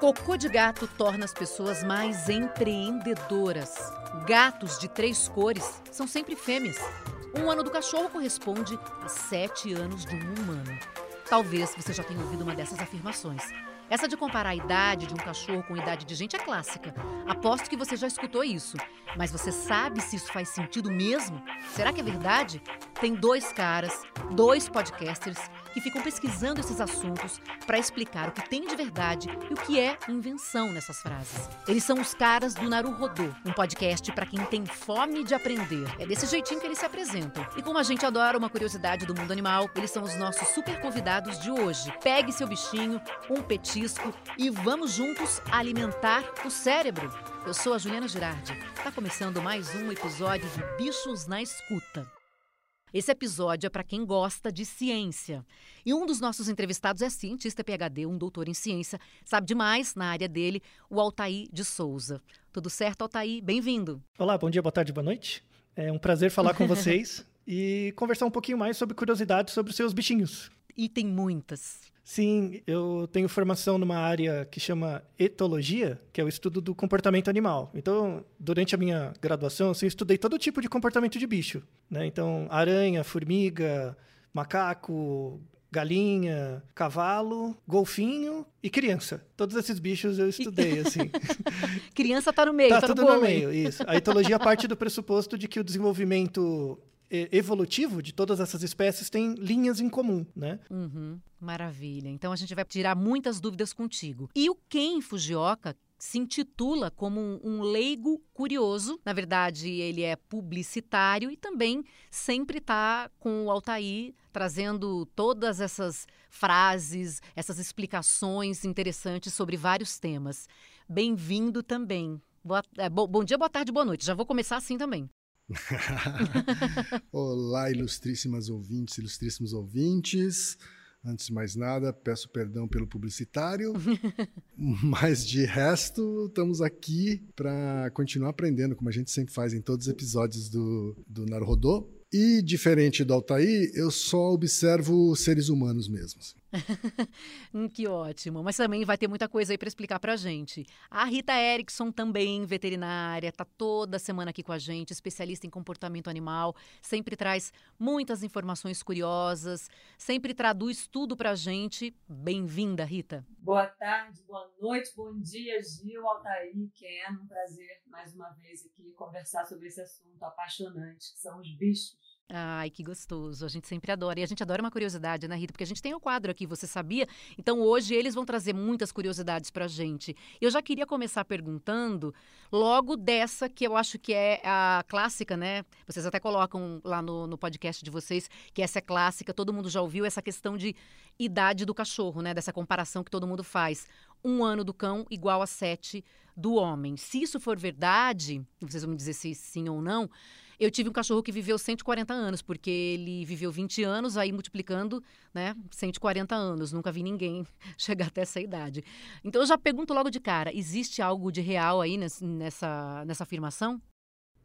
Cocô de gato torna as pessoas mais empreendedoras. Gatos de três cores são sempre fêmeas. Um ano do cachorro corresponde a sete anos de um humano. Talvez você já tenha ouvido uma dessas afirmações. Essa de comparar a idade de um cachorro com a idade de gente é clássica. Aposto que você já escutou isso. Mas você sabe se isso faz sentido mesmo? Será que é verdade? Tem dois caras, dois podcasters que ficam pesquisando esses assuntos para explicar o que tem de verdade e o que é invenção nessas frases. Eles são os caras do Naruhodô, um podcast para quem tem fome de aprender. É desse jeitinho que eles se apresentam. E como a gente adora uma curiosidade do mundo animal, eles são os nossos super convidados de hoje. Pegue seu bichinho, um petisco e vamos juntos alimentar o cérebro. Eu sou a Juliana Girardi. Está começando mais um episódio de Bichos na Escuta. Esse episódio é para quem gosta de ciência. E um dos nossos entrevistados é cientista PhD, um doutor em ciência, sabe demais na área dele, o Altair de Souza. Tudo certo, Altair? Bem-vindo. Olá, bom dia, boa tarde, boa noite. É um prazer falar com vocês e conversar um pouquinho mais sobre curiosidades sobre os seus bichinhos. E tem muitas. Sim, eu tenho formação numa área que chama etologia, que é o estudo do comportamento animal. Então, durante a minha graduação, assim, eu estudei todo tipo de comportamento de bicho. Né? Então, aranha, formiga, macaco, galinha, cavalo, golfinho e criança. Todos esses bichos eu estudei, assim. criança está no meio, tá, tá tudo no, no meio, isso. A etologia parte do pressuposto de que o desenvolvimento evolutivo de todas essas espécies tem linhas em comum, né? Uhum, maravilha. Então a gente vai tirar muitas dúvidas contigo. E o Ken Fujioka se intitula como um, um, leigo curioso. Na verdade, ele é publicitário e também sempre está com o Altair trazendo todas essas frases, essas explicações interessantes sobre vários temas. Bem-vindo também. Boa, é, bo, bom dia, boa tarde, boa noite. Já vou começar assim também. Olá, ilustríssimas ouvintes, ilustríssimos ouvintes. Antes de mais nada, peço perdão pelo publicitário, mas de resto, estamos aqui para continuar aprendendo, como a gente sempre faz em todos os episódios do, do Naruhodô. E, diferente do Altair, eu só observo seres humanos mesmos. hum, que ótimo. Mas também vai ter muita coisa aí para explicar para gente. A Rita Erickson, também veterinária, tá toda semana aqui com a gente, especialista em comportamento animal, sempre traz muitas informações curiosas, sempre traduz tudo para a gente. Bem-vinda, Rita. Boa tarde, boa noite, bom dia, Gil, Altair, Ken. Um prazer mais uma vez aqui conversar sobre esse assunto apaixonante que são os bichos. Ai, que gostoso. A gente sempre adora. E a gente adora uma curiosidade, né, Rita? Porque a gente tem o um quadro aqui, você sabia? Então hoje eles vão trazer muitas curiosidades pra gente. Eu já queria começar perguntando logo dessa que eu acho que é a clássica, né? Vocês até colocam lá no, no podcast de vocês que essa é clássica, todo mundo já ouviu essa questão de idade do cachorro, né? Dessa comparação que todo mundo faz. Um ano do cão igual a sete do homem. Se isso for verdade, vocês vão me dizer se sim ou não eu tive um cachorro que viveu 140 anos, porque ele viveu 20 anos, aí multiplicando, né, 140 anos. Nunca vi ninguém chegar até essa idade. Então eu já pergunto logo de cara: existe algo de real aí nessa, nessa afirmação?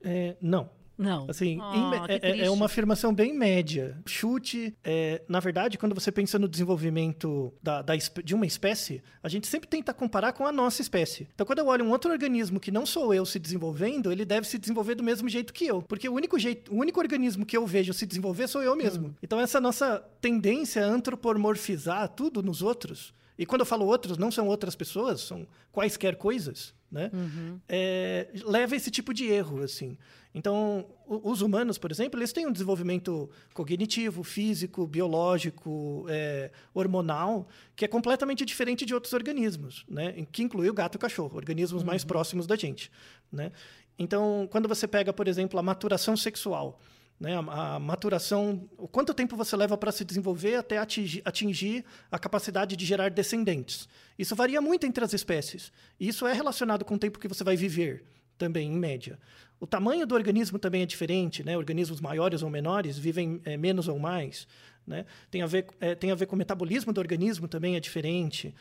É, não. Não. Assim, oh, é, é, uma afirmação bem média. Chute, é, na verdade, quando você pensa no desenvolvimento da, da, de uma espécie, a gente sempre tenta comparar com a nossa espécie. Então, quando eu olho um outro organismo que não sou eu se desenvolvendo, ele deve se desenvolver do mesmo jeito que eu. Porque o único jeito, o único organismo que eu vejo se desenvolver sou eu mesmo. Hum. Então, essa nossa tendência a antropomorfizar tudo nos outros, e quando eu falo outros, não são outras pessoas, são quaisquer coisas, né? Uhum. É, leva esse tipo de erro, assim. Então, os humanos, por exemplo, eles têm um desenvolvimento cognitivo, físico, biológico, é, hormonal, que é completamente diferente de outros organismos, né? que inclui o gato e o cachorro, organismos uhum. mais próximos da gente. Né? Então, quando você pega, por exemplo, a maturação sexual, né, a, a, maturação, o quanto tempo você leva para se desenvolver até atingir, atingir, a capacidade de gerar descendentes. Isso varia muito entre as espécies. E isso é relacionado com o tempo que você vai viver também, em média. O tamanho do organismo também é diferente, né? Organismos maiores ou menores vivem é, menos ou mais, né? Tem a, ver, é, tem a ver com o metabolismo do organismo também é diferente.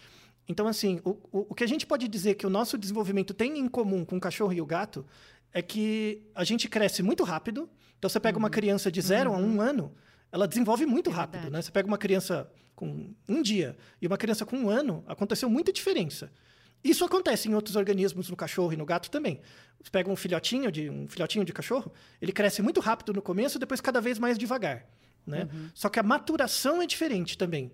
Então, assim, o, o, o que a gente pode dizer que o nosso desenvolvimento tem em comum com o cachorro e o gato é que a gente cresce muito rápido. Então, você pega uhum. uma criança de zero uhum. a um uhum. ano, ela desenvolve muito é rápido, né? Você pega uma criança com um dia e uma criança com um ano, aconteceu muita diferença. Isso acontece em outros organismos, no cachorro e no gato também. Você pega um filhotinho de um filhotinho de cachorro, ele cresce muito rápido no começo, depois cada vez mais devagar, né? Uhum. Só que a maturação é diferente também.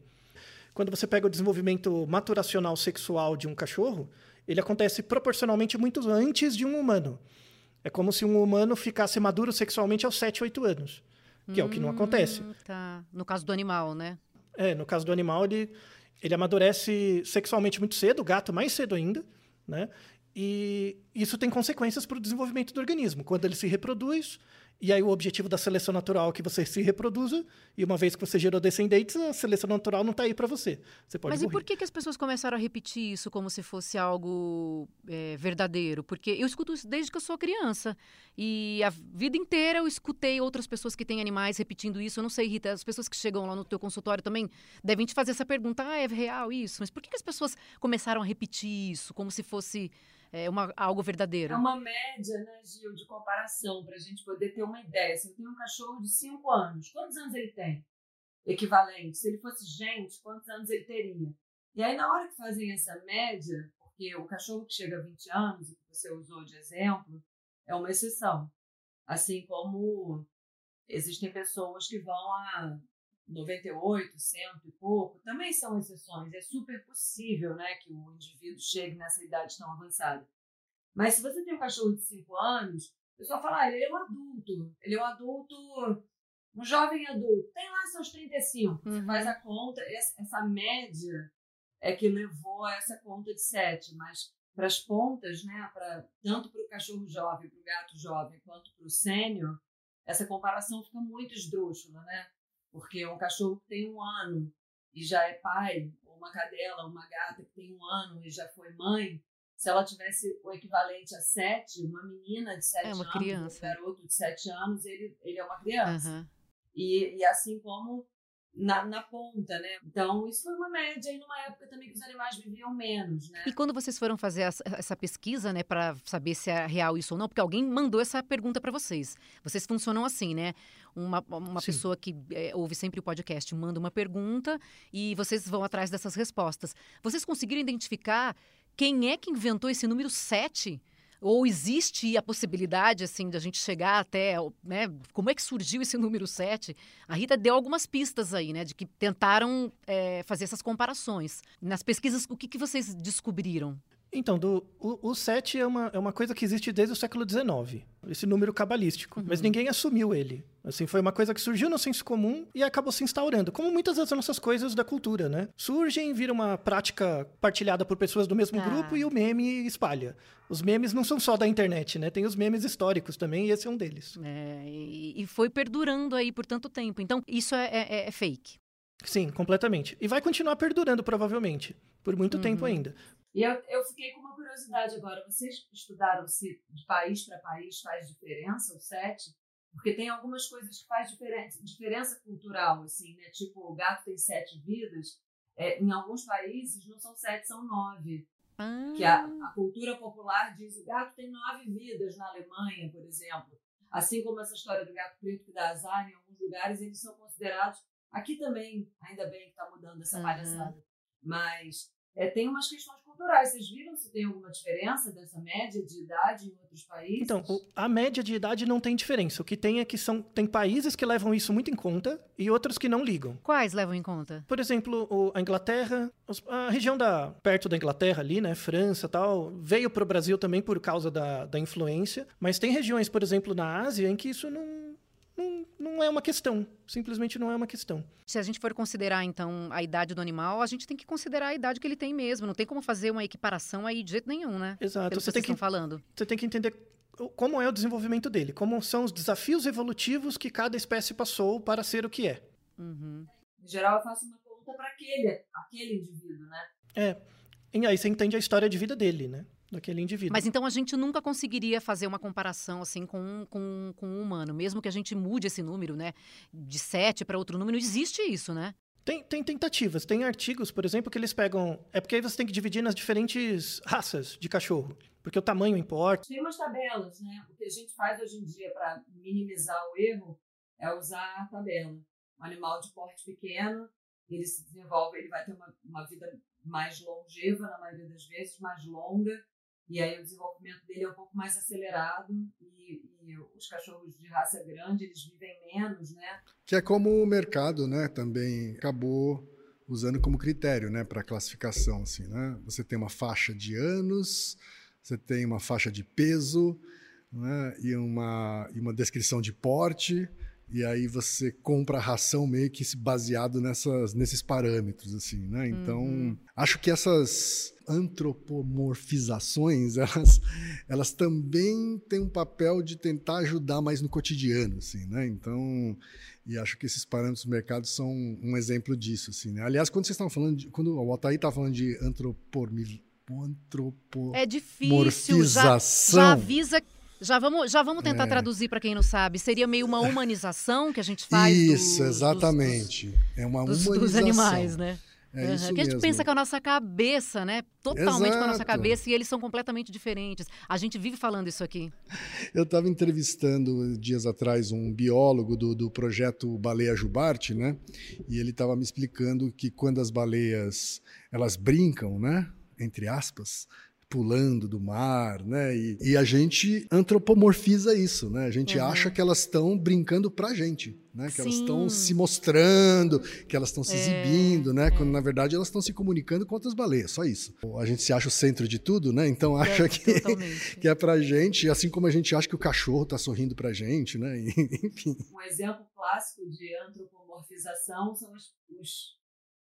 Quando você pega o desenvolvimento maturacional sexual de um cachorro, ele acontece proporcionalmente muito antes de um humano. É como se um humano ficasse maduro sexualmente aos 7, 8 anos, que hum, é o que não acontece. Hum, tá. No caso do animal, né? É, no caso do animal, ele, ele amadurece sexualmente muito cedo, o gato mais cedo ainda, né? E isso tem consequências para o desenvolvimento do organismo. Quando ele se reproduz, e aí o objetivo da seleção natural é que você se reproduza, e uma vez que você gerou descendentes, a seleção natural não está aí para você. Você pode Mas morrer. e por que, que as pessoas começaram a repetir isso como se fosse algo é, verdadeiro? Porque eu escuto isso desde que eu sou criança. E a vida inteira eu escutei outras pessoas que têm animais repetindo isso. Eu não sei, Rita, as pessoas que chegam lá no teu consultório também devem te fazer essa pergunta. Ah, é real isso? Mas por que, que as pessoas começaram a repetir isso como se fosse é uma, algo verdadeiro. É uma média, né, Gil, de comparação, para a gente poder ter uma ideia. Se eu tenho um cachorro de 5 anos, quantos anos ele tem? Equivalente. Se ele fosse gente, quantos anos ele teria? E aí, na hora que fazem essa média, porque o cachorro que chega a 20 anos, que você usou de exemplo, é uma exceção. Assim como existem pessoas que vão a 98, 100 e pouco, também são exceções. É super possível né, que o indivíduo chegue nessa idade tão avançada. Mas se você tem um cachorro de 5 anos, o pessoal fala, ah, ele é um adulto. Ele é um adulto, um jovem adulto. Tem lá seus 35. Uhum. Você faz a conta, essa média é que levou a essa conta de 7. Mas para as pontas, né, pra, tanto para o cachorro jovem, para o gato jovem, quanto para o sênior, essa comparação fica muito esdrúxula, né? Porque um cachorro que tem um ano e já é pai, ou uma cadela, uma gata que tem um ano e já foi mãe, se ela tivesse o equivalente a sete, uma menina de sete é uma anos, criança. um garoto de sete anos, ele, ele é uma criança. Uhum. E, e assim como na, na, ponta, né? Então, isso foi uma média e numa época também que os animais viviam menos, né? E quando vocês foram fazer essa, essa pesquisa, né, para saber se é real isso ou não, porque alguém mandou essa pergunta para vocês. Vocês funcionam assim, né? Uma, uma pessoa que é, ouve sempre o podcast manda uma pergunta e vocês vão atrás dessas respostas. Vocês conseguiram identificar quem é que inventou esse número 7? Ou existe a possibilidade, assim, de a gente chegar até, né? Como é que surgiu esse número 7? A Rita deu algumas pistas aí, né? De que tentaram é, fazer essas comparações. Nas pesquisas, o que, que vocês descobriram? Então, do, o, o 7 é uma, é uma coisa que existe desde o século XIX, esse número cabalístico. Uhum. Mas ninguém assumiu ele. Assim, foi uma coisa que surgiu no senso comum e acabou se instaurando, como muitas das nossas coisas da cultura, né? Surgem, vira uma prática partilhada por pessoas do mesmo ah. grupo e o meme espalha. Os memes não são só da internet, né? Tem os memes históricos também, e esse é um deles. É, e, e foi perdurando aí por tanto tempo. Então, isso é, é, é fake. Sim, completamente. E vai continuar perdurando, provavelmente, por muito uhum. tempo ainda. E eu, eu fiquei com uma curiosidade agora. Vocês estudaram se de país para país faz diferença o sete? Porque tem algumas coisas que faz diferença, diferença cultural, assim, né? Tipo, o gato tem sete vidas. É, em alguns países não são sete, são nove. Ah. Que a, a, cultura popular diz o gato tem nove vidas na Alemanha, por exemplo. Assim como essa história do gato preto que dá azar, em alguns lugares eles são considerados. Aqui também, ainda bem que está mudando essa palhaçada. Mas é, tem umas questões culturais. Vocês viram se tem alguma diferença dessa média de idade em outros países? Então, a média de idade não tem diferença. O que tem é que são tem países que levam isso muito em conta e outros que não ligam. Quais levam em conta? Por exemplo, a Inglaterra, a região da perto da Inglaterra ali, né, França, tal, veio para o Brasil também por causa da, da influência. Mas tem regiões, por exemplo, na Ásia em que isso não não, não é uma questão. Simplesmente não é uma questão. Se a gente for considerar, então, a idade do animal, a gente tem que considerar a idade que ele tem mesmo. Não tem como fazer uma equiparação aí de jeito nenhum, né? Exato. Pelo você que tem que falando. Você tem que entender como é o desenvolvimento dele, como são os desafios evolutivos que cada espécie passou para ser o que é. Uhum. Em geral, eu faço uma conta para aquele, aquele indivíduo, né? É. E aí você entende a história de vida dele, né? Daquele indivíduo. Mas então a gente nunca conseguiria fazer uma comparação assim com, com, com um humano, mesmo que a gente mude esse número, né? De 7 para outro número, existe isso, né? Tem, tem tentativas, tem artigos, por exemplo, que eles pegam. É porque aí você tem que dividir nas diferentes raças de cachorro, porque o tamanho importa. Tem umas tabelas, né? O que a gente faz hoje em dia para minimizar o erro é usar a tabela. Um animal de porte pequeno, ele se desenvolve, ele vai ter uma, uma vida mais longeva na maioria das vezes, mais longa, e aí o desenvolvimento dele é um pouco mais acelerado e, e, os cachorros de raça grande eles vivem menos, né? Que é como o mercado, né? Também acabou usando como critério, né? Para classificação, assim, né? Você tem uma faixa de anos, você tem uma faixa de peso, né? E uma e uma descrição de porte e aí você compra a ração meio que baseado nessas, nesses parâmetros, assim, né? Então, uhum. acho que essas antropomorfizações, elas, elas também têm um papel de tentar ajudar mais no cotidiano, assim, né? Então, e acho que esses parâmetros do mercado são um exemplo disso, assim, né? Aliás, quando vocês estavam falando, de, quando o Altair estava falando de antropomorfização... É difícil, já, já avisa já vamos, já vamos tentar é. traduzir para quem não sabe. Seria meio uma humanização que a gente faz. Isso, exatamente. Dos, é uma dos, humanização. Dos animais, né? É que a gente pensa com a nossa cabeça, né? Totalmente Exato. com a nossa cabeça e eles são completamente diferentes. A gente vive falando isso aqui. Eu estava entrevistando dias atrás um biólogo do, do projeto Baleia Jubarte, né? E ele estava me explicando que quando as baleias elas brincam, né? Entre aspas, pulando do mar, né? E, e, a gente antropomorfiza isso, né? A gente uhum. acha que elas estão brincando pra gente, né? Que Sim. elas estão se mostrando, que elas estão se é, exibindo, né? É. Quando na verdade elas estão se comunicando com outras baleias, só isso. A gente se acha o centro de tudo, né? Então acha é, que, que é pra gente, assim como a gente acha que o cachorro tá sorrindo pra gente, né? Enfim. Um exemplo clássico de antropomorfização são os, os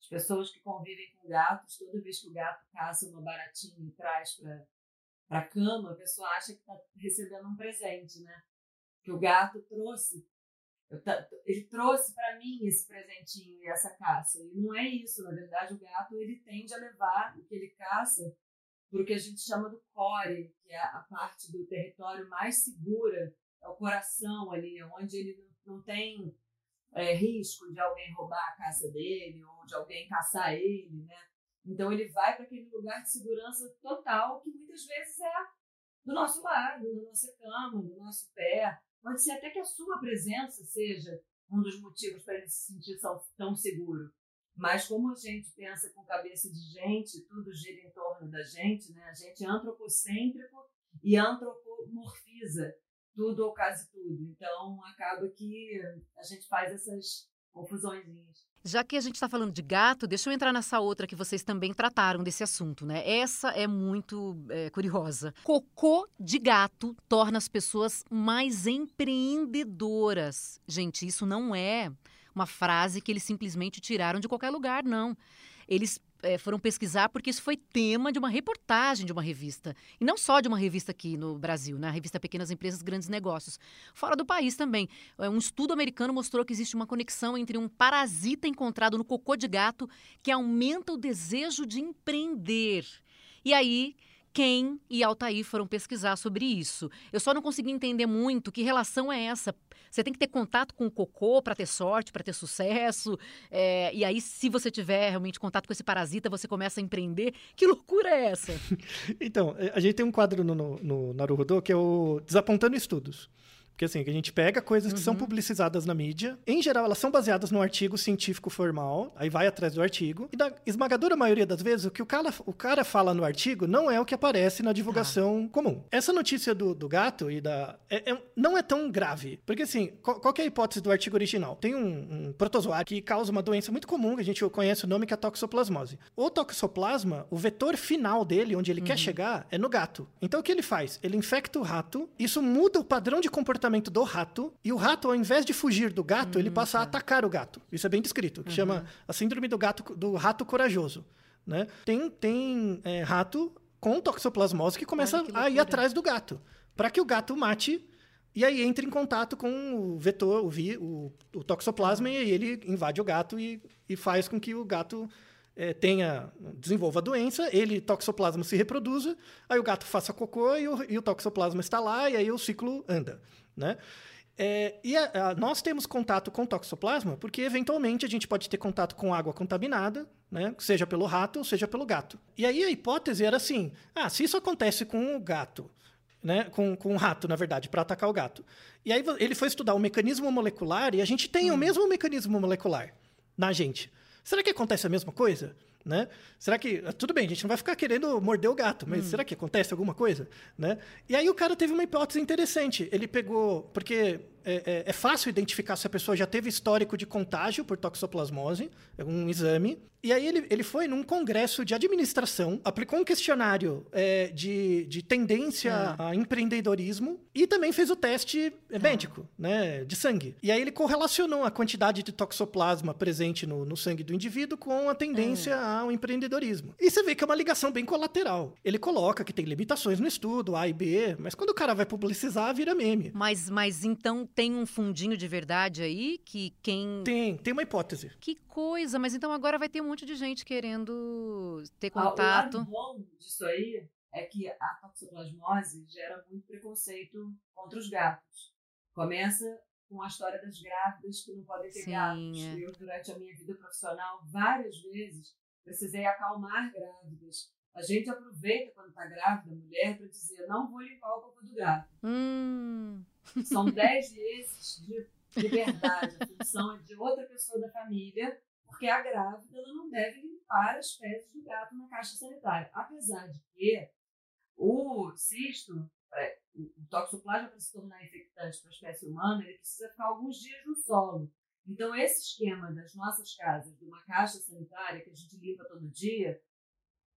as pessoas que convivem com gatos, toda vez que o gato caça uma baratinha e traz para a cama, a pessoa acha que está recebendo um presente, né? Que o gato trouxe. Ele trouxe para mim esse presentinho e essa caça. E não é isso, na verdade, o gato ele tende a levar o que ele caça para o que a gente chama do core, que é a parte do território mais segura, é o coração ali, onde ele não tem é, risco de alguém roubar a caça dele ou de alguém caçar ele, né? Então ele vai para aquele lugar de segurança total que muitas vezes é do nosso lado, da nossa cama, do nosso pé. Pode ser até que a sua presença seja um dos motivos para ele se sentir tão seguro. Mas como a gente pensa com cabeça de gente, tudo gira em torno da gente, né? A gente é antropocêntrico e antropomorfiza tudo ou quase tudo. Então, acaba que a gente faz essas confusões. Já que a gente está falando de gato, deixa eu entrar nessa outra que vocês também trataram desse assunto, né? Essa é muito é, curiosa. Cocô de gato torna as pessoas mais empreendedoras. Gente, isso não é uma frase que eles simplesmente tiraram de qualquer lugar, não. Eles é, foram pesquisar porque isso foi tema de uma reportagem de uma revista. E não só de uma revista aqui no Brasil, na né? revista Pequenas Empresas, Grandes Negócios. Fora do país também. É, um estudo americano mostrou que existe uma conexão entre um parasita encontrado no cocô de gato que aumenta o desejo de empreender. E aí quem e Altair foram pesquisar sobre isso. Eu só não consegui entender muito que relação é essa. Você tem que ter contato com o cocô para ter sorte, para ter sucesso. É, e aí, se você tiver realmente contato com esse parasita, você começa a empreender. Que loucura é essa? então, a gente tem um quadro no, no, no Naruhodô que é o Desapontando Estudos. Porque assim, a gente pega coisas uhum. que são uhum. publicizadas na mídia. Em geral, elas são baseadas num artigo científico formal. Aí vai atrás do artigo. E da esmagadora maioria das vezes, o que o cara, o cara fala no artigo não é o que aparece na divulgação ah. comum. Essa notícia do, do gato e da. É, é, não é tão grave. Porque assim, qual, qual é a hipótese do artigo original? Tem um, um protozoário que causa uma doença muito comum, que a gente conhece o nome, que é a toxoplasmose. O toxoplasma, o vetor final dele, onde ele uhum. quer chegar, é no gato. Então o que ele faz? Ele infecta o rato, isso muda o padrão de comportamento comportamento do rato, e o rato, ao invés de fugir do gato, ele passa a uhum. atacar o gato. Isso é bem descrito, que uhum. chama a síndrome do gato do rato corajoso. Né? Tem, tem é, rato com toxoplasmose que começa que a ir atrás do gato, para que o gato mate e aí entra em contato com o vetor, o, vi, o, o toxoplasma, uhum. e aí ele invade o gato e, e faz com que o gato é, tenha, desenvolva a doença, ele, toxoplasma, se reproduza, aí o gato faça cocô e o, e o toxoplasma está lá, e aí o ciclo anda. Né? É, e a, a, nós temos contato com toxoplasma porque, eventualmente, a gente pode ter contato com água contaminada, né? seja pelo rato ou seja pelo gato. E aí a hipótese era assim: ah, se isso acontece com o gato, né? com, com o rato, na verdade, para atacar o gato. E aí ele foi estudar o mecanismo molecular e a gente tem hum. o mesmo mecanismo molecular na gente. Será que acontece a mesma coisa? Né? Será que. Tudo bem, a gente não vai ficar querendo morder o gato, mas hum. será que acontece alguma coisa? Né? E aí o cara teve uma hipótese interessante. Ele pegou. Porque é, é, é, fácil identificar se a pessoa já teve histórico de contágio por toxoplasmose, é um exame. E aí ele, ele foi num congresso de administração, aplicou um questionário é, de, de tendência ah. a empreendedorismo e também fez o teste ah. médico, né, de sangue. E aí ele correlacionou a quantidade de toxoplasma presente no, no sangue do indivíduo com a tendência ah. ao empreendedorismo. E você vê que é uma ligação bem colateral. Ele coloca que tem limitações no estudo, A e B, mas quando o cara vai publicizar, vira meme. Mas, mas então tem um fundinho de verdade aí que quem. Tem, tem uma hipótese. Que coisa, mas então agora vai ter um monte de gente querendo ter contato. Ah, o lado bom disso aí é que a toxoplasmose gera muito preconceito contra os gatos. Começa com a história das grávidas que não podem ter Sim, gatos. É. Eu, durante a minha vida profissional, várias vezes precisei acalmar grávidas. A gente aproveita quando está grávida, a mulher, para dizer: não vou limpar o cocô do gato. Hum. São dez vezes de liberdade. A função é de outra pessoa da família, porque a grávida ela não deve limpar as fezes do gato na caixa sanitária. Apesar de que o cisto, é, o toxoplasma, para se tornar infectante para a espécie humana, ele precisa ficar alguns dias no solo. Então, esse esquema das nossas casas, de uma caixa sanitária que a gente limpa todo dia,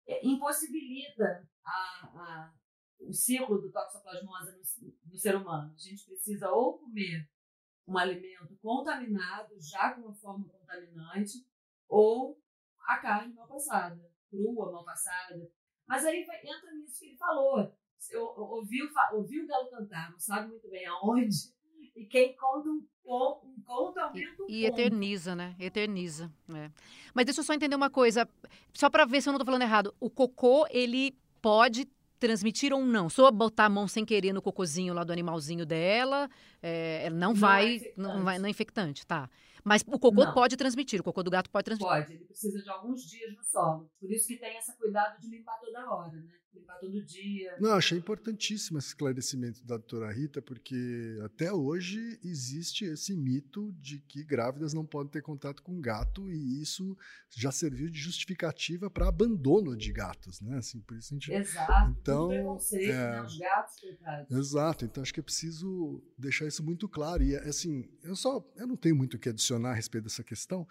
é, impossibilita a, a, o ciclo do toxoplasmose no, no, ser humano. A gente precisa ou comer um alimento contaminado, já com uma forma contaminante, ou a carne mal passada, crua, mal passada. Mas aí vai, entra nisso que ele falou. Eu, ouviu, ouviu o galo cantar, não sabe muito bem aonde, e quem conta um, um conto aumenta um E, e eterniza, né? Eterniza. É. Mas deixa eu só entender uma coisa, só para ver se eu não estou falando errado. O cocô, ele pode transmitir ou não? Só botar a mão sem querer no cocozinho lá do animalzinho dela, é, não, não vai, é não vai, não é infectante, tá? Mas o cocô não. pode transmitir, o cocô do gato pode transmitir. Pode, ele precisa de alguns dias no solo. Por isso que tem esse cuidado de limpar toda hora, né? Limpar todo dia. Não, achei importantíssimo esse esclarecimento da doutora Rita, porque até hoje existe esse mito de que grávidas não podem ter contato com gato e isso já serviu de justificativa para abandono de gatos, né? Assim, por isso a gente... Exato. Então, preconceito, é... né? Os gatos, coitados. Exato. Então acho que é preciso deixar isso muito claro. E assim, eu só eu não tenho muito o que adicionar a respeito dessa questão,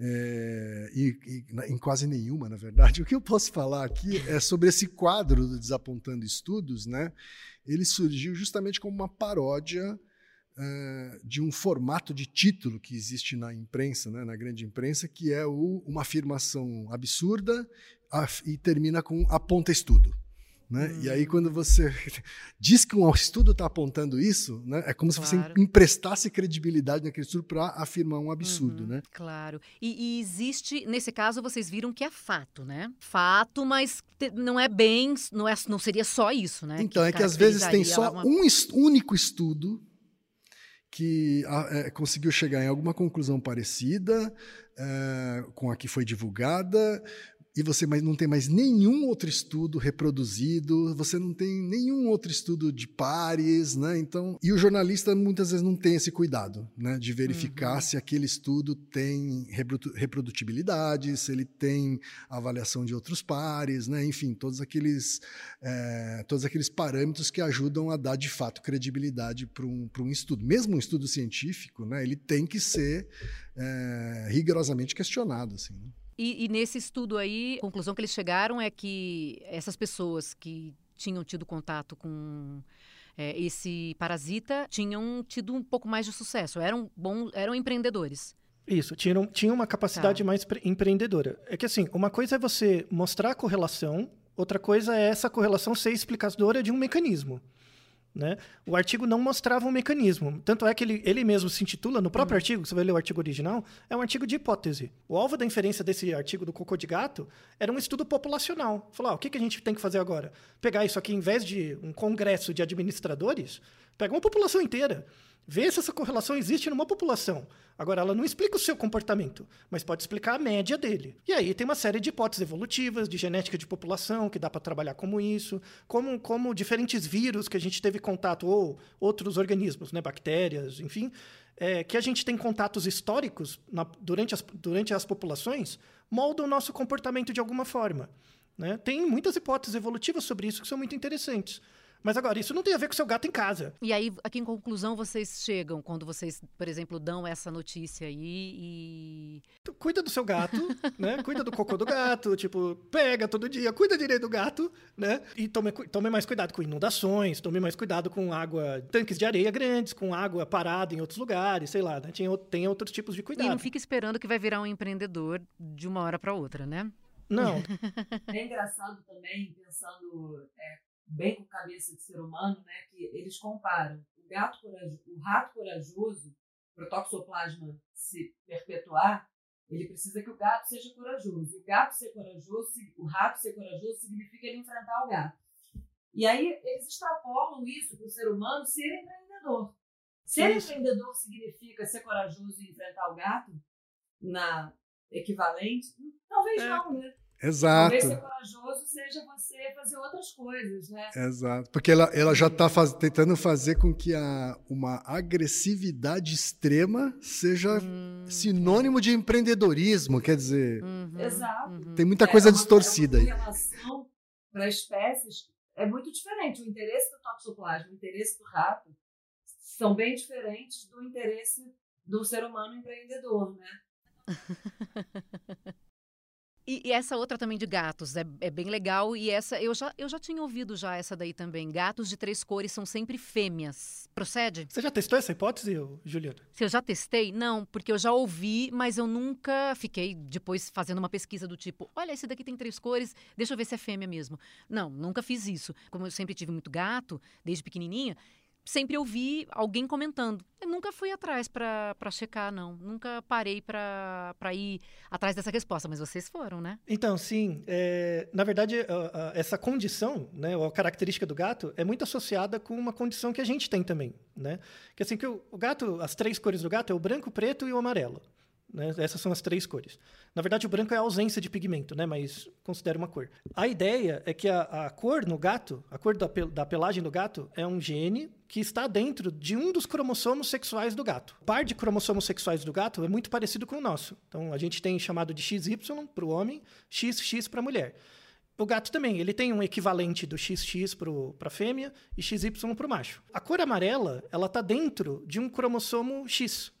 é, e, e, em quase nenhuma, na verdade. O que eu posso falar aqui é sobre esse quadro do Desapontando Estudos, né? Ele surgiu justamente como uma paródia uh, de um formato de título que existe na imprensa, né, na grande imprensa, que é o, uma afirmação absurda e termina com aponta estudo. Né? Hum. E aí, hum. quando você diz que um estudo está apontando isso, né? é como claro. se você emprestasse credibilidade naquele estudo para afirmar um absurdo. Uhum, né? Claro. E, e, existe, nesse caso, vocês viram que é fato, né? Fato, mas não é bem, não, é, não seria só isso, né? Então, que é que às vezes tem só uma... um est único estudo que é, conseguiu chegar em alguma conclusão parecida é, com a que foi divulgada, e você não tem mais nenhum outro estudo reproduzido, você não tem nenhum outro estudo de pares, né? Então, e o jornalista muitas vezes não tem esse cuidado, né, de verificar uhum. se aquele estudo tem reprodutibilidade, se ele tem avaliação de outros pares, né? Enfim, todos aqueles é, todos aqueles parâmetros que ajudam a dar de fato credibilidade para um, um estudo. Mesmo um estudo científico, né, ele tem que ser é, rigorosamente questionado, assim. Né? E, e, nesse estudo aí, a conclusão que eles chegaram é que essas pessoas que tinham tido contato com é, esse parasita tinham tido um pouco mais de sucesso, eram bons, eram empreendedores. Isso, tinham, tinham uma capacidade tá. mais empreendedora. É que assim, uma coisa é você mostrar a correlação, outra coisa é essa correlação ser explicadora de um mecanismo. Né? O artigo não mostrava um mecanismo. Tanto é que ele, ele mesmo se intitula, no próprio uhum. artigo, você vai ler o artigo original, é um artigo de hipótese. O alvo da inferência desse artigo do cocô de gato era um estudo populacional. Falar, ah, o que, que a gente tem que fazer agora? Pegar isso aqui, em vez de um congresso de administradores, pega uma população inteira Vê se essa correlação existe numa população. Agora, ela não explica o seu comportamento, mas pode explicar a média dele. E aí tem uma série de hipóteses evolutivas, de genética de população, que dá para trabalhar como isso, como, como diferentes vírus que a gente teve contato, ou outros organismos, né, bactérias, enfim, é, que a gente tem contatos históricos na, durante, as, durante as populações moldam o nosso comportamento de alguma forma. Né? Tem muitas hipóteses evolutivas sobre isso que são muito interessantes. Mas agora, isso não tem a ver com o seu gato em casa. E aí, aqui em conclusão, vocês chegam quando vocês, por exemplo, dão essa notícia aí e. Cuida do seu gato, né? Cuida do cocô do gato, tipo, pega todo dia, cuida direito do gato, né? E tome, tome mais cuidado com inundações, tome mais cuidado com água, tanques de areia grandes, com água parada em outros lugares, sei lá, né? Tem, tem outros tipos de cuidado. E não fica esperando que vai virar um empreendedor de uma hora para outra, né? Não. É engraçado também, pensando é, bem com cabeça de ser humano, né, que eles comparam o gato corajoso, o rato corajoso, para o toxoplasma se perpetuar, ele precisa que o gato seja corajoso. E o gato ser corajoso, o rato ser corajoso significa ele enfrentar o gato. E aí eles extrapolam isso para o ser humano ser empreendedor. Ser isso. empreendedor significa ser corajoso e enfrentar o gato na equivalente? Talvez é. não, né? Exato. Talvez ser corajoso seja você fazer outras coisas, né? Exato. Porque ela, ela já está faz, tentando fazer com que a, uma agressividade extrema seja hum, sinônimo de empreendedorismo, quer dizer. Uhum, Exato. Uhum. Tem muita coisa é, distorcida aí. A relação para espécies é muito diferente. O interesse do toxoplasma, o interesse do rato são bem diferentes do interesse do ser humano empreendedor, né? E, e, essa outra também de gatos é, é, bem legal. E essa eu já, eu já tinha ouvido já essa daí também. Gatos de três cores são sempre fêmeas. Procede? Você já testou essa hipótese, Juliana? Se eu já testei? Não, porque eu já ouvi, mas eu nunca fiquei depois fazendo uma pesquisa do tipo: olha, esse daqui tem três cores, deixa eu ver se é fêmea mesmo. Não, nunca fiz isso. Como eu sempre tive muito gato, desde pequenininha, sempre ouvi alguém comentando. Eu nunca fui atrás para checar, não. Nunca parei para ir atrás dessa resposta, mas vocês foram, né? Então, sim. É, na verdade, essa condição, né, a característica do gato, é muito associada com uma condição que a gente tem também, né? Que assim, que o, o gato, as três cores do gato é o branco, o preto e o amarelo. Né? Essas são as três cores. Na verdade, o branco é a ausência de pigmento, né? mas considera uma cor. A ideia é que a, a cor no gato, a cor da, da, pelagem do gato, é um gene que está dentro de um dos cromossomos sexuais do gato. O par de cromossomos sexuais do gato é muito parecido com o nosso. Então, a gente tem chamado de XY para o homem, XX para a mulher. O gato também, ele tem um equivalente do XX para a fêmea e XY para o macho. A cor amarela, ela está dentro de um cromossomo X,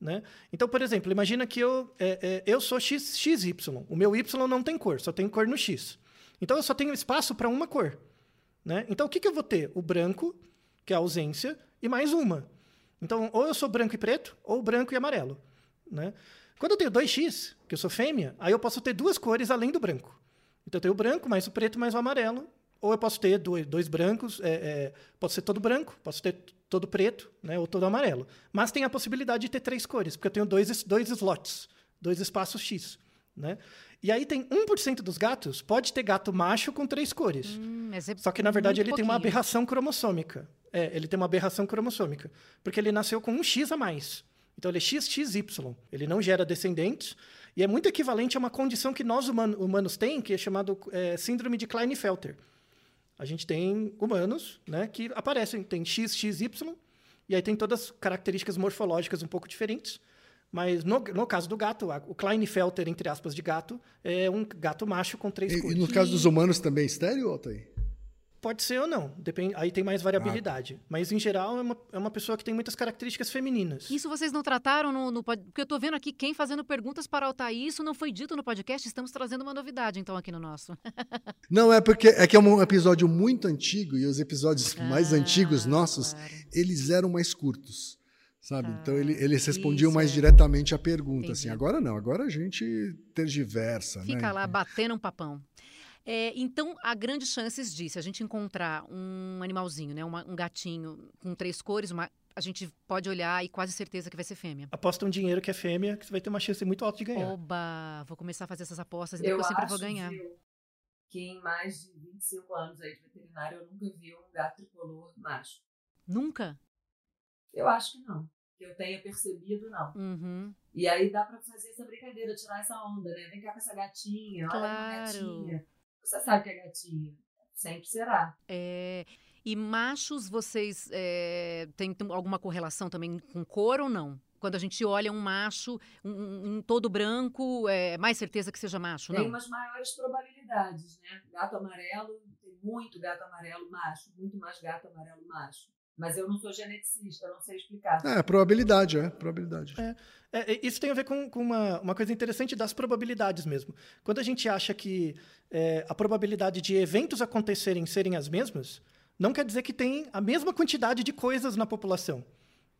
né? Então, por exemplo, imagina que eu, é, é, eu sou XY. O meu Y não tem cor, só tem cor no X. Então, eu só tenho espaço para uma cor. Né? Então, o que, que eu vou ter? O branco, que é a ausência, e mais uma. Então, ou eu sou branco e preto, ou branco e amarelo. Né? Quando eu tenho 2x, que eu sou fêmea, aí eu posso ter duas cores além do branco. Então, eu tenho o branco, mais o preto, mais o amarelo. Ou eu posso ter dois, dois brancos, é, é, pode ser todo branco, posso ter todo preto, né, ou todo amarelo. Mas tem a possibilidade de ter três cores, porque eu tenho dois, dois slots, dois espaços X. Né? E aí tem 1% dos gatos pode ter gato macho com três cores. Hum, é Só que, na verdade, ele pouquinho. tem uma aberração cromossômica. É, ele tem uma aberração cromossômica. Porque ele nasceu com um X a mais. Então, ele é XXY. Ele não gera descendentes. E é muito equivalente a uma condição que nós humanos temos, que é chamado é, síndrome de Klinefelter. A gente tem humanos, né, que aparecem, tem X, X, Y, e aí tem todas as características morfológicas um pouco diferentes. Mas no, no caso do gato, o Klinefelter, entre aspas, de gato, é um gato macho com três e, cores. E no caso dos humanos também é estéreo, Altair? Pode ser ou não. Depende, aí tem mais variabilidade. Ah. Mas, em geral, é uma, é uma pessoa que tem muitas características femininas. Isso vocês não trataram no, no Porque eu estou vendo aqui quem fazendo perguntas para Altair. Isso não foi dito no podcast. Estamos trazendo uma novidade, então, aqui no nosso. não, é porque é que é um episódio muito antigo e os episódios ah, mais antigos nossos, claro. eles eram mais curtos. Sabe? Ah, então ele, eles respondiam mais é. diretamente à pergunta. Assim, agora não, agora a gente tergiversa. Fica né? lá batendo um papão. É, então, há grandes chances de, se a gente encontrar um animalzinho, né, uma, um gatinho com três cores, uma, a gente pode olhar e quase certeza que vai ser fêmea. Aposta um dinheiro que é fêmea, que você vai ter uma chance muito alta de ganhar. Oba! Vou começar a fazer essas apostas, então eu, eu sempre vou ganhar. Viu, que em mais de 25 anos aí de veterinário, eu nunca vi um gato tricolor macho. Nunca? Eu acho que não. Que eu tenha percebido, não. Uhum. E aí dá pra fazer essa brincadeira, tirar essa onda, né? Vem cá com essa gatinha, claro. olha a gatinha. Você sabe que é gatinha. Sempre será. É. E machos, vocês é, têm alguma correlação também com cor ou não? Quando a gente olha um macho, um, um todo branco, é mais certeza que seja macho, tem não? umas maiores probabilidades, né? Gato amarelo, tem muito gato amarelo macho, muito mais gato amarelo macho. Mas eu não sou geneticista, não sei explicar. É, probabilidade, é, probabilidade. É, é, isso tem a ver com, com uma, uma coisa interessante das probabilidades mesmo. Quando a gente acha que é, a probabilidade de eventos acontecerem serem as mesmas, não quer dizer que tem a mesma quantidade de coisas na população,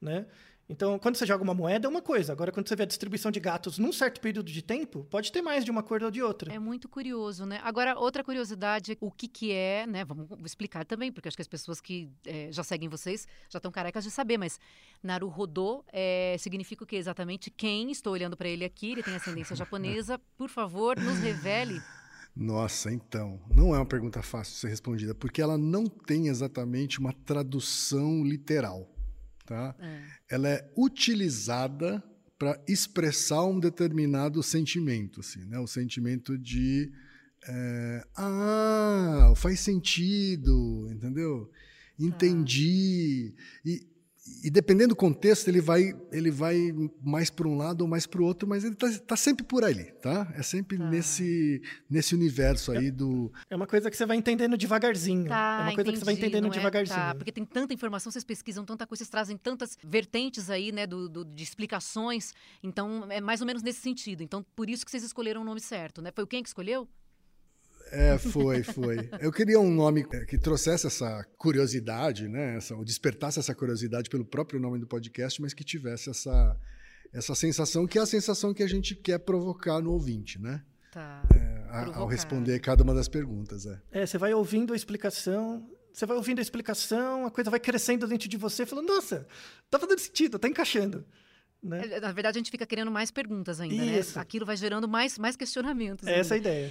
né? Então, quando você joga uma moeda, é uma coisa. Agora, quando você vê a distribuição de gatos num certo período de tempo, pode ter mais de uma cor ou de outra. É muito curioso, né? Agora, outra curiosidade, o que, que é, né? Vamos explicar também, porque acho que as pessoas que é, já seguem vocês já estão carecas de saber, mas Naruhodô é, significa o que exatamente? Quem? Estou olhando para ele aqui, ele tem ascendência japonesa. Por favor, nos revele. Nossa, então, não é uma pergunta fácil de ser respondida, porque ela não tem exatamente uma tradução literal tá? É. Ela é utilizada para expressar um determinado sentimento, assim, né? O sentimento de é, ah, faz sentido, entendeu? Entendi. Ah. E e dependendo do contexto, ele vai, ele vai mais para um lado ou mais para o outro, mas ele está tá sempre por ali, tá? É sempre tá. nesse, nesse universo aí do. É uma coisa que você vai entendendo devagarzinho. Tá, é uma coisa entendi, que você vai entendendo é? devagarzinho. Tá, porque tem tanta informação, vocês pesquisam tanta coisa, vocês trazem tantas vertentes aí, né, do, do, de explicações. Então, é mais ou menos nesse sentido. Então, por isso que vocês escolheram o nome certo, né? Foi o quem que escolheu? É, foi, foi. Eu queria um nome que trouxesse essa curiosidade, né? Essa, ou despertasse essa curiosidade pelo próprio nome do podcast, mas que tivesse essa, essa sensação, que é a sensação que a gente quer provocar no ouvinte, né? Tá. É, ao responder cada uma das perguntas. É. é, você vai ouvindo a explicação, você vai ouvindo a explicação, a coisa vai crescendo dentro de você, falando, nossa, tá fazendo sentido, tá encaixando. Né? É, na verdade, a gente fica querendo mais perguntas ainda, né? Isso. né? Aquilo vai gerando mais, mais questionamentos. É essa a ideia.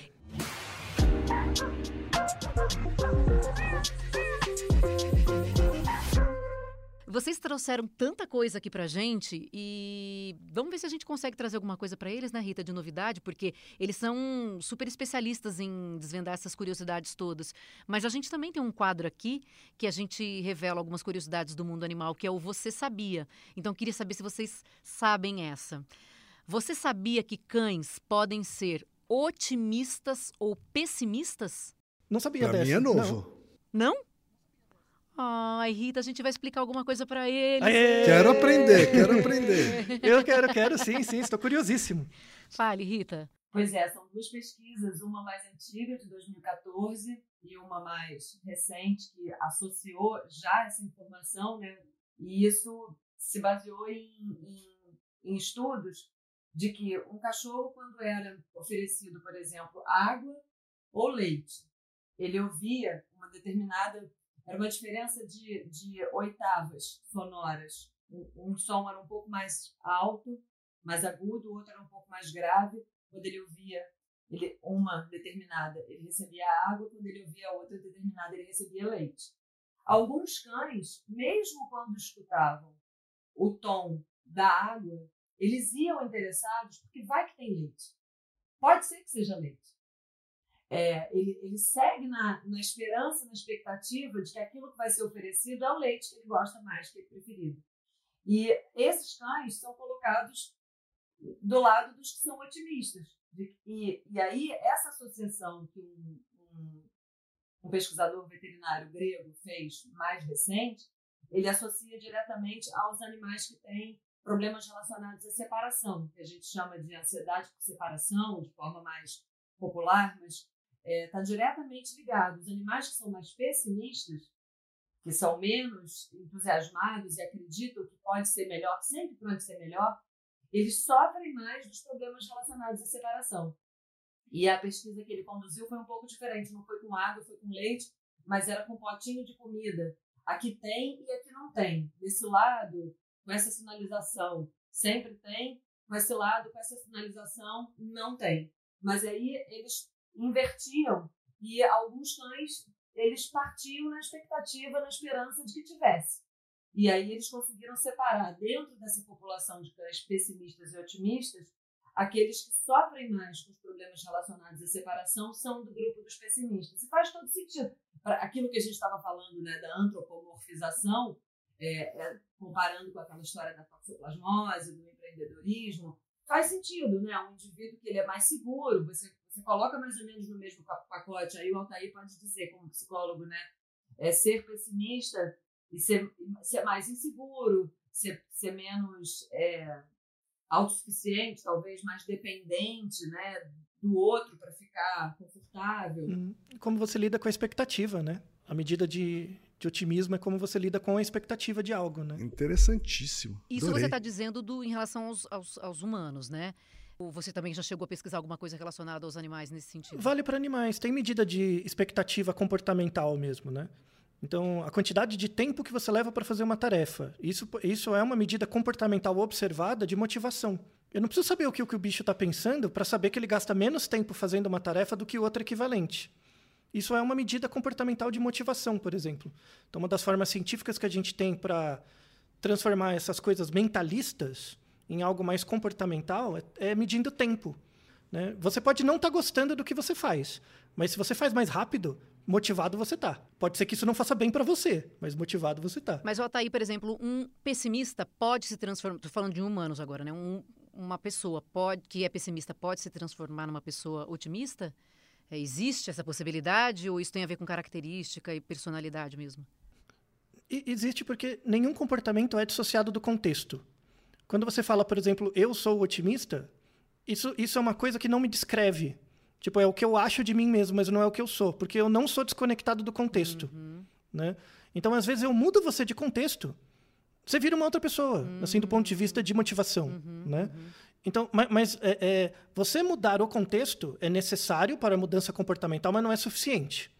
Vocês trouxeram tanta coisa aqui pra gente e vamos ver se a gente consegue trazer alguma coisa para eles, né, Rita, de novidade, porque eles são super especialistas em desvendar essas curiosidades todas. Mas a gente também tem um quadro aqui que a gente revela algumas curiosidades do mundo animal, que é o Você Sabia. Então, queria saber se vocês sabem essa. Você sabia que cães podem ser otimistas ou pessimistas? Não sabia pra dessa. Mim é novo. Não? não? Ai, Rita, a gente vai explicar alguma coisa para eles. Aê! Quero aprender, quero aprender. Eu quero, quero, sim, sim, estou curiosíssimo. Fale, Rita. Pois é, são duas pesquisas, uma mais antiga, de 2014, e uma mais recente, que associou já essa informação, né? E isso se baseou em, em, em estudos de que um cachorro, quando era oferecido, por exemplo, água ou leite, ele ouvia uma determinada era uma diferença de, de oitavas sonoras. Um, som era um pouco mais alto, mais agudo, o outro era um pouco mais grave. Quando ele ouvia ele, uma determinada, ele recebia água, quando ele ouvia outra determinada, ele recebia leite. Alguns cães, mesmo quando escutavam o tom da água, eles iam interessados porque vai que tem leite. Pode ser que seja leite. É, ele, ele segue na, na esperança, na expectativa de que aquilo que vai ser oferecido é o leite que ele gosta mais, que é preferido. E esses cães são colocados do lado dos que são otimistas. E, e aí, essa associação que um, um, um pesquisador veterinário grego fez mais recente, ele associa diretamente aos animais que têm problemas relacionados à separação, que a gente chama de ansiedade por separação, de forma mais popular, mas está é, tá diretamente ligado. Os animais que são mais pessimistas, que são menos entusiasmados e acreditam que pode ser melhor, sempre pode ser melhor, eles sofrem mais dos problemas relacionados à separação. E a pesquisa que ele conduziu foi um pouco diferente, não foi com água, foi com leite, mas era com potinho de comida. Aqui tem e aqui não tem. Desse lado, com essa sinalização, sempre tem, com esse lado, com essa sinalização, não tem. Mas aí eles invertiam e alguns cães eles partiam na expectativa, na esperança de que tivesse. E aí eles conseguiram separar dentro dessa população de cães pessimistas e otimistas, aqueles que sofrem mais com os problemas relacionados à separação são do grupo dos pessimistas. E faz todo sentido. aquilo que a gente estava falando né, da antropomorfização, é, é, comparando com aquela história da toxoplasmose, do empreendedorismo, faz sentido, né? Um indivíduo que ele é mais seguro, você, você coloca mais ou menos no mesmo pacote, aí o Altair pode dizer, como psicólogo, né? É ser pessimista e ser, ser mais inseguro, ser, ser menos é, autossuficiente, talvez mais dependente, né? Do outro para ficar confortável. Hum, como você lida com a expectativa, né? A medida de, de otimismo é como você lida com a expectativa de algo, né? Interessantíssimo. Isso Adorei. você está dizendo do, em relação aos, aos, aos humanos, né? Ou você também já chegou a pesquisar alguma coisa relacionada aos animais nesse sentido? Vale para animais. Tem medida de expectativa comportamental mesmo, né? Então, a quantidade de tempo que você leva para fazer uma tarefa. Isso, isso é uma medida comportamental observada de motivação. Eu não preciso saber o que, o, que o bicho está pensando para saber que ele gasta menos tempo fazendo uma tarefa do que outro equivalente. Isso é uma medida comportamental de motivação, por exemplo. Então, uma das formas científicas que a gente tem para transformar essas coisas mentalistas em algo mais comportamental é, é medindo tempo. Né? Você pode não estar tá gostando do que você faz, mas se você faz mais rápido, motivado você tá. Pode ser que isso não faça bem para você, mas motivado você tá. Mas, Altair, por exemplo, um pessimista pode se transformar. Estou falando de humanos agora, né? Um, uma pessoa pode que é pessimista pode se transformar numa pessoa otimista? É, existe essa possibilidade ou isso tem a ver com característica e personalidade mesmo? E, existe porque nenhum comportamento é dissociado do contexto. Quando você fala, por exemplo, eu sou otimista, isso, isso é uma coisa que não me descreve. Tipo, é o que eu acho de mim mesmo, mas não é o que eu sou, porque eu não sou desconectado do contexto. Uhum. Né? Então, às vezes, eu mudo você de contexto, você vira uma outra pessoa, uhum. assim, do ponto de vista de motivação. Uhum. Né? Uhum. Então, mas, mas é, é, você mudar o contexto é necessário para a mudança comportamental, mas não é suficiente.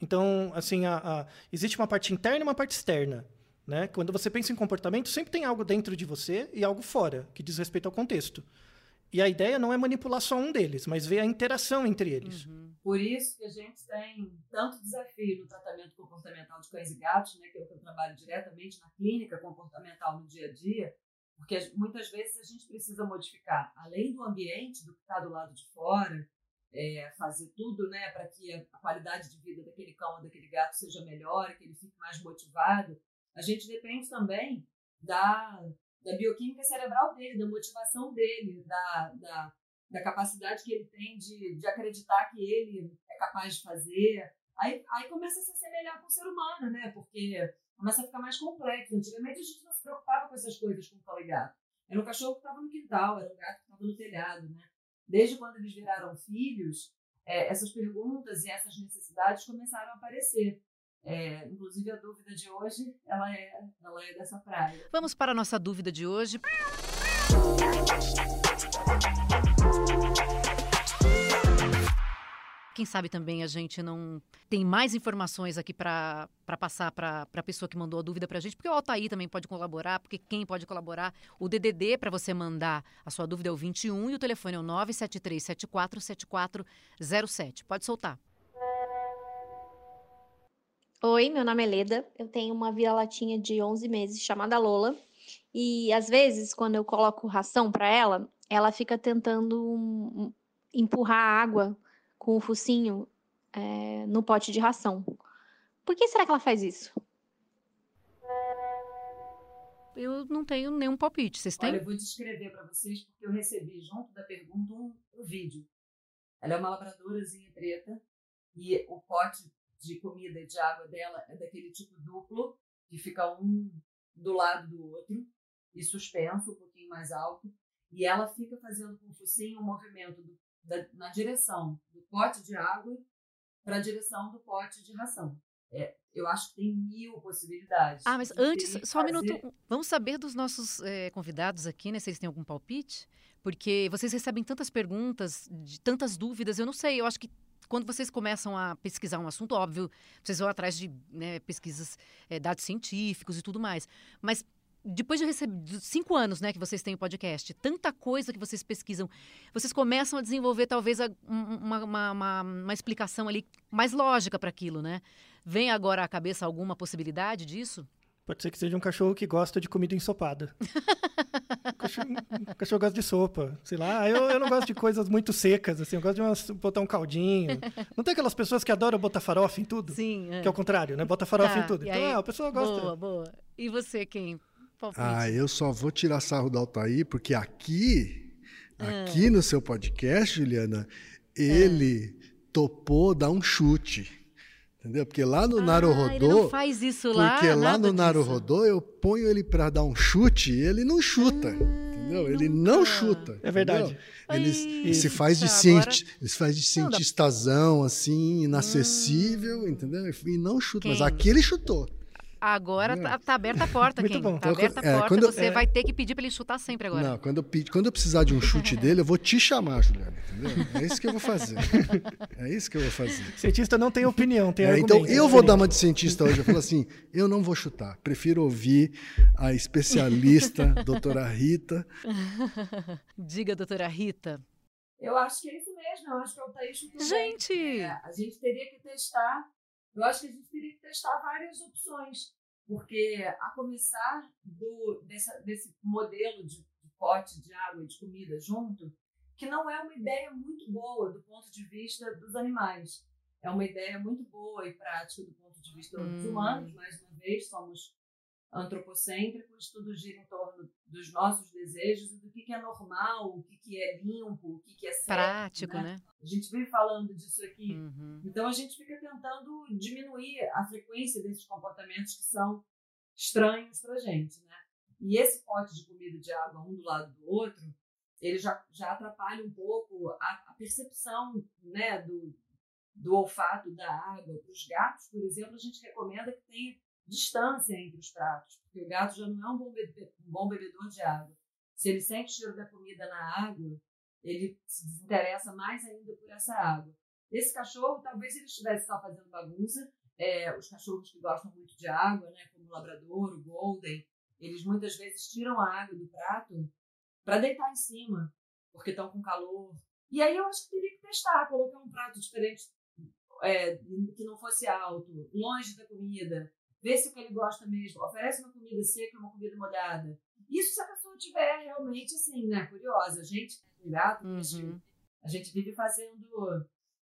Então, assim, a, a, existe uma parte interna e uma parte externa. Né? Quando você pensa em comportamento, sempre tem algo dentro de você e algo fora, que diz respeito ao contexto. E a ideia não é manipular só um deles, mas ver a interação entre eles. Uhum. Por isso que a gente tem tanto desafio no tratamento comportamental de cães e gatos, né, que é o que eu trabalho diretamente na clínica comportamental no dia a dia, porque muitas vezes a gente precisa modificar, além do ambiente, do que está do lado de fora, é, fazer tudo né, para que a, qualidade de vida daquele cão ou daquele gato seja melhor, que ele fique mais motivado. A gente depende também da, da bioquímica cerebral dele, da motivação dele, da, da, da capacidade que ele tem de, de acreditar que ele é capaz de fazer. Aí, aí começa a se assemelhar com o ser humano, né? Porque começa a ficar mais complexo. Antigamente a gente não se preocupava com essas coisas com o cão gato. Era um cachorro que estava no quintal, era um gato que estava no telhado, né? Desde quando eles viraram filhos, é, essas perguntas e essas necessidades começaram a aparecer. É, inclusive a dúvida de hoje, ela é, ela é dessa praia. Vamos para a nossa dúvida de hoje. Quem sabe também a gente não tem mais informações aqui para passar para a pessoa que mandou a dúvida para a gente, porque o Altair também pode colaborar, porque quem pode colaborar? O DDD para você mandar a sua dúvida é o 21 e o telefone é o 973747407. Pode soltar. Oi, meu nome é Leda. Eu tenho uma vira-latinha de 11 meses chamada Lola. E às vezes, quando eu coloco ração para ela, ela fica tentando empurrar água com o focinho é, no pote de ração. Por que será que ela faz isso? Eu não tenho nenhum palpite. Vocês têm? Olha, eu vou descrever para vocês porque eu recebi junto da pergunta um, um vídeo. Ela é uma labradorazinha preta e o pote de comida e de água dela é daquele tipo duplo, que fica um do lado do outro e suspenso, um pouquinho mais alto. E ela fica fazendo com o focinho um movimento do da, na direção do pote de água para a direção do pote de ração. É, eu acho que tem mil possibilidades. Ah, mas antes, só um minuto. Vamos saber dos nossos é, convidados aqui, né? Se eles têm algum palpite? Porque vocês recebem tantas perguntas, de tantas dúvidas. Eu não sei, eu acho que quando vocês começam a pesquisar um assunto, óbvio, vocês vão atrás de né, pesquisas, é, dados científicos e tudo mais. Mas depois de receber cinco anos, né, que vocês têm o podcast, tanta coisa que vocês pesquisam, vocês começam a desenvolver talvez uma, uma, uma, uma explicação ali mais lógica para aquilo, né? Vem agora à cabeça alguma possibilidade disso? Pode ser que seja um cachorro que gosta de comida ensopada. o cachorro, cachorro gosta de sopa, sei lá. Eu, eu não gosto de coisas muito secas, assim. Eu gosto de umas, botar um caldinho. Não tem aquelas pessoas que adoram botar farofa em tudo? Sim. É. Que é o contrário, né? Bota farofa tá, em tudo. Então, aí, ah, a pessoa gosta. Boa, boa. E você, quem? Palpite. Ah, eu só vou tirar sarro do Altair, porque aqui, ah. aqui no seu podcast, Juliana, ele ah. topou dar um chute. Entendeu? Porque lá no ah, Naruhodô. Faz isso lá. Porque lá no Naruhodô eu ponho ele para dar um chute e ele não chuta. Ah, entendeu? Ele não chuta. É verdade. Ele, ele, se faz de cienti, ele faz de cientistazão, assim, inacessível, hum. entendeu? E não chuta. Quem? Mas aqui ele chutou. Agora tá, tá, aberta a porta, Muito Kim. Bom. Tá aberta a é, porta. Quando, você é... vai ter que pedir para ele chutar sempre agora. Não, quando eu, quando eu precisar de um chute dele, eu vou te chamar, Juliana. Entendeu? É isso que eu vou fazer. É isso que eu vou fazer. Cientista não tem opinião, tem é, Então eu vou dar uma de cientista hoje. Eu falo assim: eu não vou chutar. Prefiro ouvir a especialista, doutora Rita. Diga, doutora Rita. Eu acho que é isso mesmo. Eu acho que é o Thaís Gente! É, a gente teria que testar eu acho que a gente teria que testar várias opções, porque a começar do, dessa, desse modelo de, de pote de água e de comida junto, que não é uma ideia muito boa do ponto de vista dos animais. É uma ideia muito boa e prática do ponto de vista hum. dos humanos, mais uma vez, somos antropocêntricos, tudo gira em torno dos nossos desejos e do que, que é normal, o que, que é limpo, o que, que é certo. Prático, né? né? A gente vive falando disso aqui. Uhum. Então a gente fica tentando diminuir a frequência desses comportamentos que são estranhos para gente, né? E esse pote de comida de água um do lado do outro, ele já, já atrapalha um pouco a, a percepção, né, do, do olfato da água. Para os gatos, por exemplo, a gente recomenda que tenha distância entre os pratos, porque o gato já não é um bom, um bom bebedor de água. Se ele sente o cheiro da comida na água, ele se desinteressa mais ainda por essa água. Esse cachorro, talvez ele estivesse só fazendo bagunça. É, os cachorros que gostam muito de água, né, como o labrador, o golden, eles muitas vezes tiram a água do prato para deitar em cima, porque estão com calor. E aí eu acho que teria que testar, colocar um prato diferente, é, que não fosse alto, longe da comida, vê se o que ele gosta mesmo, oferece uma comida seca, uma comida molhada. Isso se a pessoa tiver realmente assim, né, curiosa. A gente, gato, uhum. a gente vive fazendo.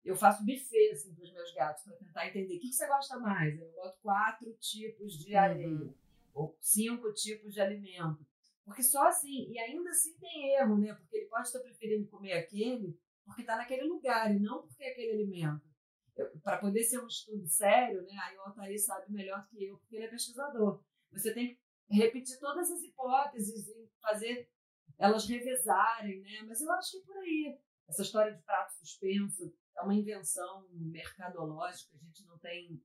Eu faço buffet assim para os meus gatos para tentar entender o que, que, você gosta mais. Eu boto quatro tipos de uhum. areia uhum. ou cinco tipos de alimento. Porque só assim, e ainda assim tem erro, né? Porque ele pode estar preferindo comer aquele porque está naquele lugar e não porque é aquele alimento para poder ser um estudo sério, né, aí o Altair sabe melhor que eu, porque ele é pesquisador. Você tem que repetir todas as hipóteses e fazer elas revezarem, né? Mas eu acho que é por aí. Essa história de prato suspenso é uma invenção mercadológica. A gente não tem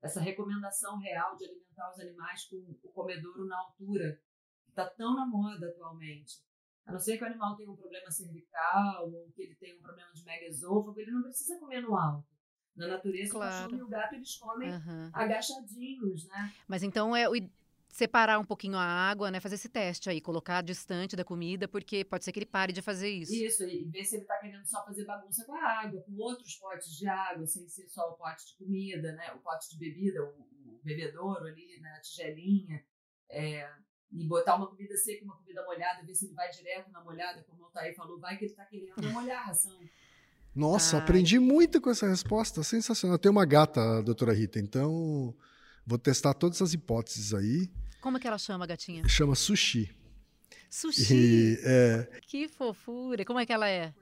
essa recomendação real de alimentar os animais com o comedouro na altura, que está tão na moda atualmente. A não ser que o animal tenha um problema cervical ou que ele tenha um problema de megaesôfago, ele não precisa comer no alto. Na natureza, claro. o cachorro e o gato eles comem uhum. agachadinhos, né? Mas então é o separar um pouquinho a água, né? Fazer esse teste aí, colocar distante da comida, porque pode ser que ele pare de fazer isso. Isso, e ver se ele está querendo só fazer bagunça com a água, com outros potes de água, sem ser só o pote de comida, né? O pote de bebida, o, o bebedouro ali, né? A tigelinha. É, e botar uma comida seca uma comida molhada, ver se ele vai direto na molhada, como o Altair falou, vai que ele está querendo molhar a ração. Nossa, Ai. aprendi muito com essa resposta. Sensacional. Eu tenho uma gata, doutora Rita, então vou testar todas as hipóteses aí. Como é que ela chama, gatinha? Chama Sushi. Sushi? E, é... Que fofura. Como é que ela é?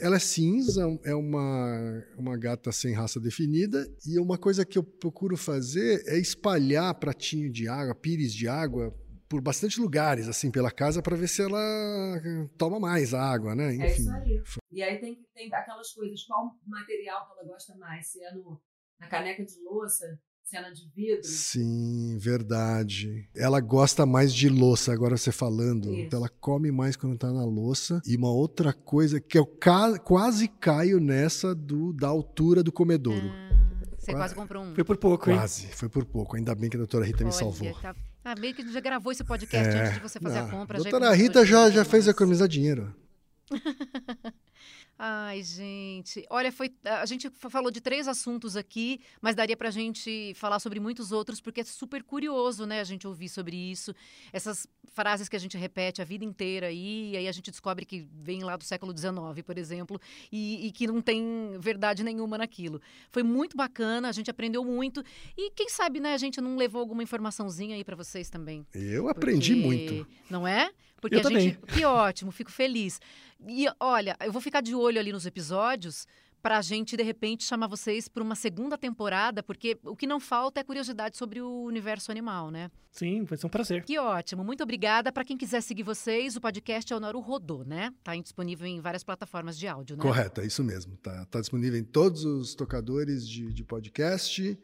Ela é cinza, é uma, uma gata sem raça definida. E uma coisa que eu procuro fazer é espalhar pratinho de água, pires de água, por bastante lugares, assim, pela casa, para ver se ela toma mais água, né? Enfim. É isso aí. E aí tem, tem aquelas coisas, qual material que ela gosta mais? Se é no, na caneca de louça, se é na de vidro. Sim, verdade. Ela gosta mais de louça, agora você falando. Isso. Então ela come mais quando tá na louça. E uma outra coisa que eu ca quase caio nessa do da altura do comedouro. Ah, você quase, quase comprou um. Foi por pouco, quase, hein? Quase, foi por pouco. Ainda bem que a doutora Rita Olha, me salvou. Tá ah, meio que já gravou esse podcast é, antes de você fazer não. a compra. Doutora já Rita já, já fez economizar dinheiro. Ai, gente. Olha, foi a gente falou de três assuntos aqui, mas daria para a gente falar sobre muitos outros, porque é super curioso, né, a gente ouvir sobre isso. Essas frases que a gente repete a vida inteira aí, e aí a gente descobre que vem lá do século XIX, por exemplo, e, e que não tem verdade nenhuma naquilo. Foi muito bacana, a gente aprendeu muito. E quem sabe, né, a gente não levou alguma informaçãozinha aí para vocês também. Eu aprendi porque... muito. Não é? Porque eu a também. gente. Que ótimo, fico feliz. E olha, eu vou ficar de olho ali nos episódios para a gente, de repente, chamar vocês para uma segunda temporada, porque o que não falta é curiosidade sobre o universo animal, né? Sim, vai ser um prazer. Que ótimo, muito obrigada. Para quem quiser seguir vocês, o podcast é o Naru Rodô, né? Está disponível em várias plataformas de áudio, né? Correto, é isso mesmo. Tá, tá disponível em todos os tocadores de, de podcast.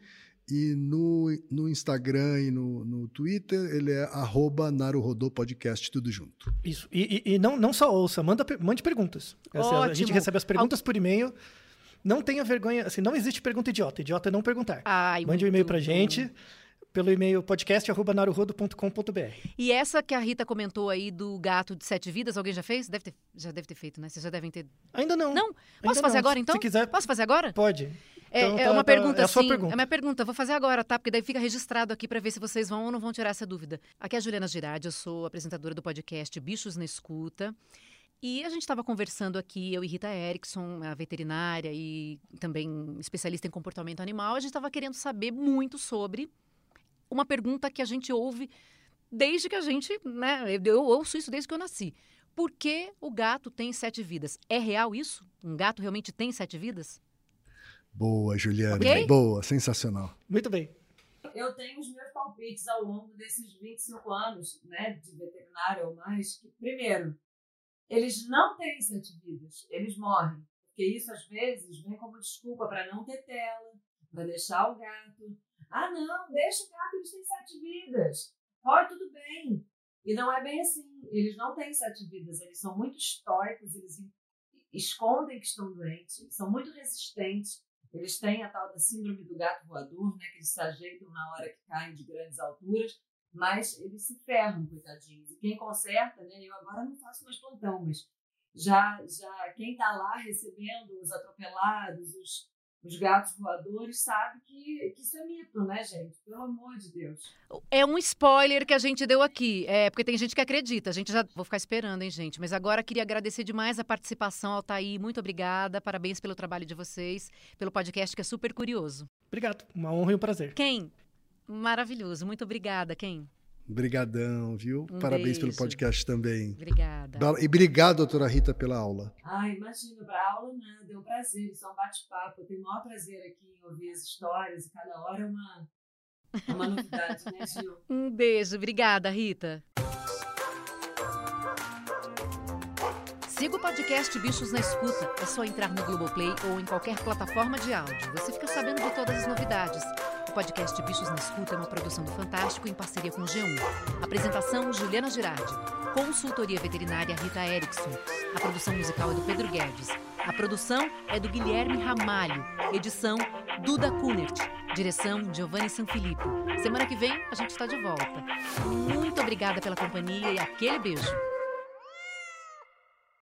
E no, no Instagram e no, no Twitter, ele é arroba Podcast, tudo junto. Isso. E, e, e, não, não só ouça, manda, mande perguntas. Assim, a gente recebe as perguntas por e-mail. Não tenha vergonha, assim, não existe pergunta idiota. Idiota é não perguntar. Ai, Mande um e-mail pra bom. gente pelo e-mail podcast@naruhodo.com.br. E essa que a Rita comentou aí do gato de sete vidas, alguém já fez? Deve ter, já deve ter feito, né? Vocês já devem ter. Ainda não. Não? Posso Ainda fazer não. agora então? Se quiser. Posso fazer agora? Pode. É, Então, é tá- uma tá- pergunta, é a sua sim. pergunta. É minha pergunta. Vou fazer agora, tá? Porque daí fica registrado aqui para ver se vocês vão ou não vão tirar essa dúvida. Aqui é a Juliana Girardi, eu sou apresentadora do podcast Bichos na Escuta. E a gente estava conversando aqui, eu e Rita Erickson, a veterinária e também especialista em comportamento animal. A gente estava querendo saber muito sobre uma pergunta que a gente ouve desde que a gente, né? Eu ouço isso desde que eu nasci. Por que o gato tem sete vidas? É real isso? Um gato realmente tem sete vidas? Boa, Juliana. Ok? Boa, sensacional. Muito bem. Eu tenho os meus palpites ao longo desses 25 anos né, de veterinária ou mais. Que, primeiro, eles não têm sete vidas, eles morrem. Porque isso, às vezes, vem como desculpa para não ter tela, para deixar o gato. Ah, não, deixa o gato, eles têm sete vidas. Pode, tudo bem. E não é bem assim. Eles não têm sete vidas, eles são muito estoicos, eles escondem que estão doentes, são muito resistentes. Eles têm a tal da síndrome do gato voador, né, que eles se ajeitam na hora que caem de grandes alturas, mas eles se ferram, coitadinhos. E quem conserta, né, eu agora não faço mais plantão, mas já, já quem está lá recebendo os atropelados, os, os gatos voadores, sabe que, que isso é mito, né, gente? Pelo amor de Deus. É um spoiler que a gente deu aqui. É, porque tem gente que acredita. A gente já. Vou ficar esperando, hein, gente. Mas agora queria agradecer demais a participação, Altair. Muito obrigada. Parabéns pelo trabalho de vocês, pelo podcast que é super curioso. Obrigado. Uma honra e um prazer. Quem? Maravilhoso. Muito obrigada, quem? Obrigadão, viu? Um Parabéns pelo beijo. podcast também. Obrigada. E obrigado, doutora Rita, pela aula. Ah, imagina, para aula nada, é um prazer, isso é um bate-papo. Eu tenho o maior prazer aqui em ouvir as histórias e cada hora é uma, é uma novidade, né, Gil? Um beijo. Obrigada, Rita. Siga o podcast Bichos na Escuta. É só entrar no Globoplay ou em qualquer plataforma de áudio. Você fica sabendo de todas as novidades. Podcast Bichos na Escuta é uma produção do Fantástico em parceria com o G1. Apresentação: Juliana Girardi. Consultoria veterinária Rita Erickson. A produção musical é do Pedro Guedes. A produção é do Guilherme Ramalho. Edição: Duda Kunert. Direção: Giovanni Sanfilippo. Semana que vem a gente está de volta. Muito obrigada pela companhia e aquele beijo.